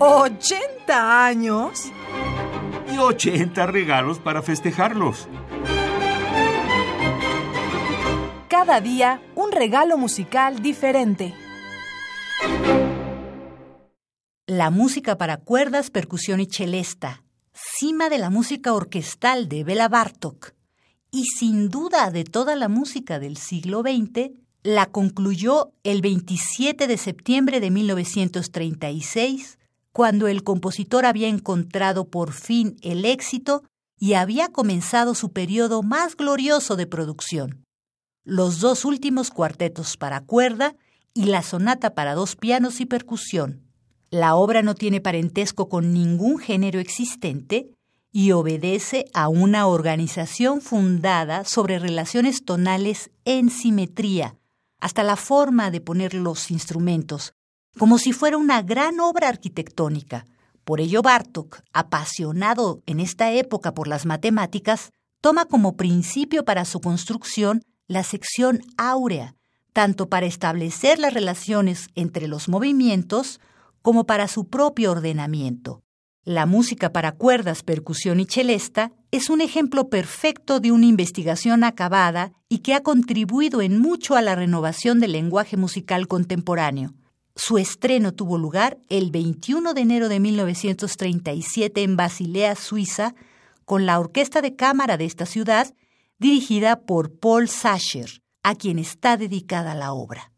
¿80 años? Y 80 regalos para festejarlos. Cada día un regalo musical diferente. La música para cuerdas, percusión y celesta, cima de la música orquestal de Bela Bartok y sin duda de toda la música del siglo XX, la concluyó el 27 de septiembre de 1936, cuando el compositor había encontrado por fin el éxito y había comenzado su periodo más glorioso de producción. Los dos últimos cuartetos para cuerda y la sonata para dos pianos y percusión. La obra no tiene parentesco con ningún género existente y obedece a una organización fundada sobre relaciones tonales en simetría, hasta la forma de poner los instrumentos, como si fuera una gran obra arquitectónica. Por ello Bartok, apasionado en esta época por las matemáticas, toma como principio para su construcción la sección áurea, tanto para establecer las relaciones entre los movimientos como para su propio ordenamiento. La música para cuerdas, percusión y celesta es un ejemplo perfecto de una investigación acabada y que ha contribuido en mucho a la renovación del lenguaje musical contemporáneo. Su estreno tuvo lugar el 21 de enero de 1937 en Basilea, Suiza, con la orquesta de cámara de esta ciudad, dirigida por Paul Sacher, a quien está dedicada la obra.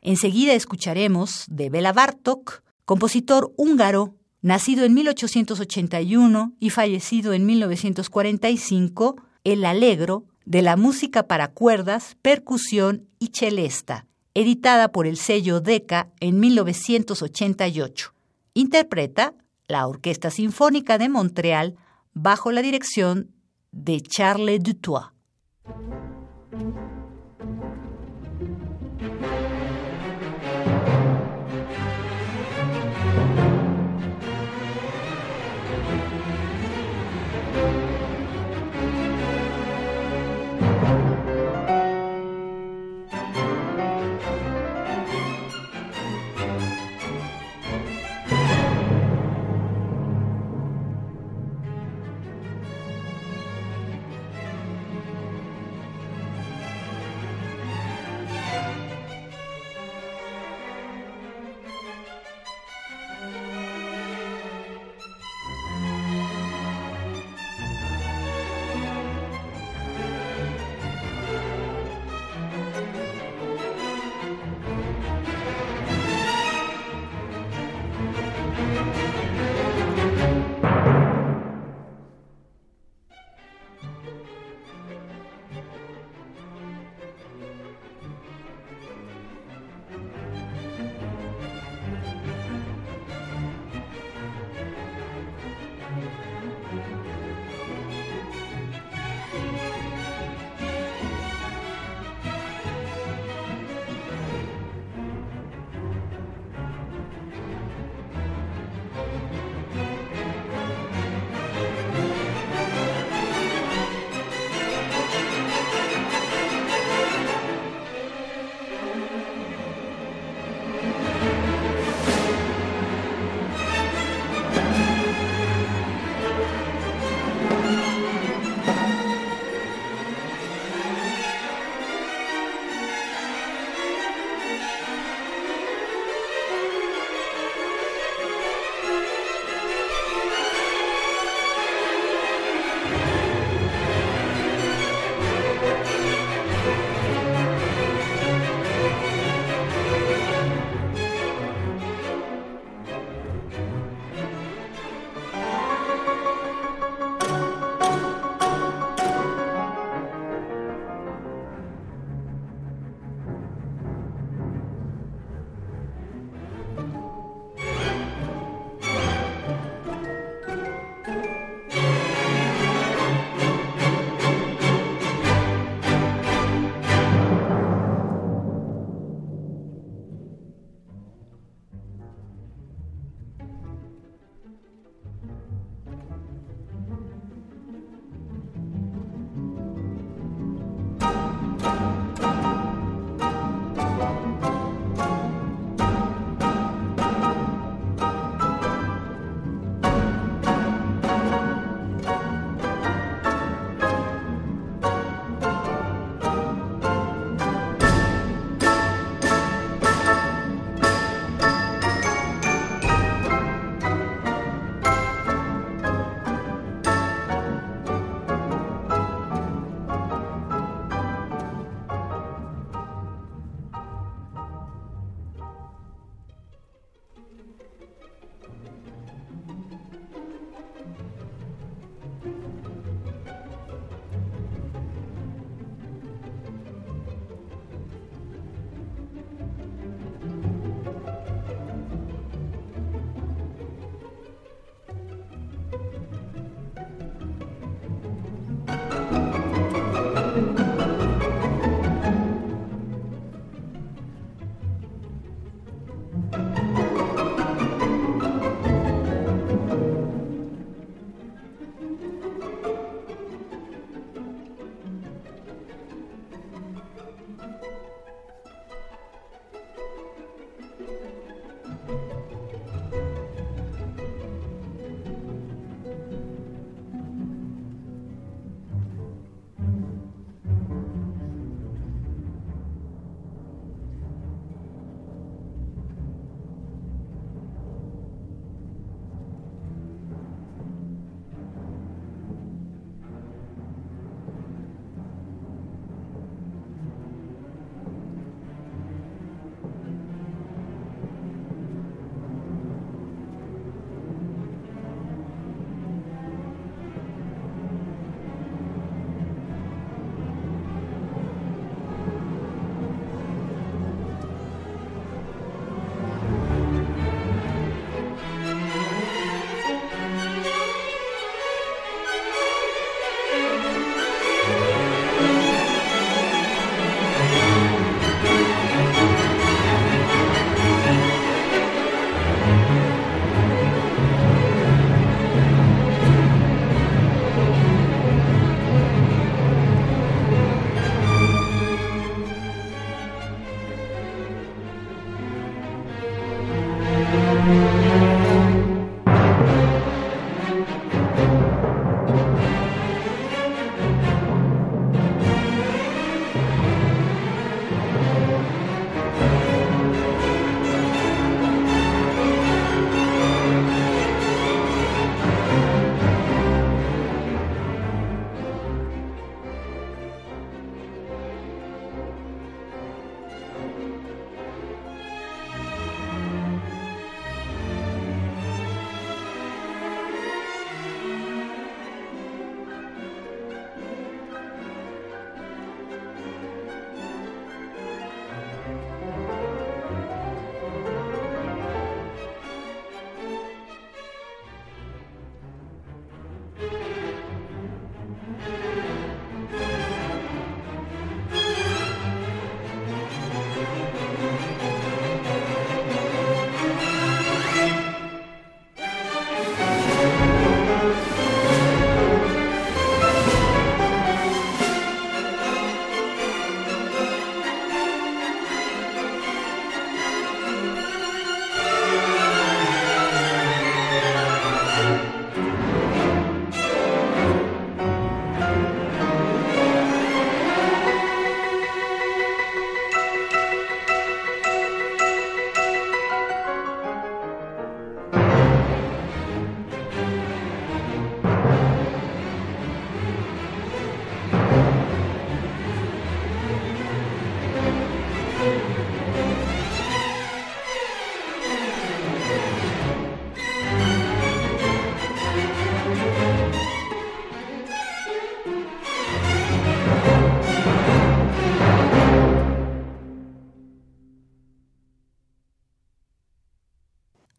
Enseguida escucharemos de Bela Bartok, compositor húngaro Nacido en 1881 y fallecido en 1945, el Alegro de la música para cuerdas, percusión y celesta, editada por el sello Decca en 1988. Interpreta la Orquesta Sinfónica de Montreal bajo la dirección de Charles Dutoit.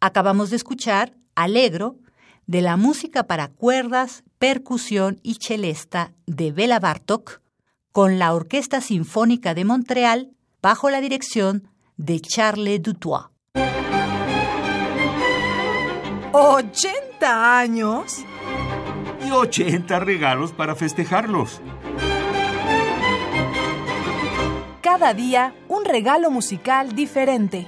Acabamos de escuchar Alegro de la música para cuerdas, percusión y celesta de Bela Bartok con la Orquesta Sinfónica de Montreal bajo la dirección de Charles Dutoit. ¿80 años? Y 80 regalos para festejarlos. Cada día un regalo musical diferente.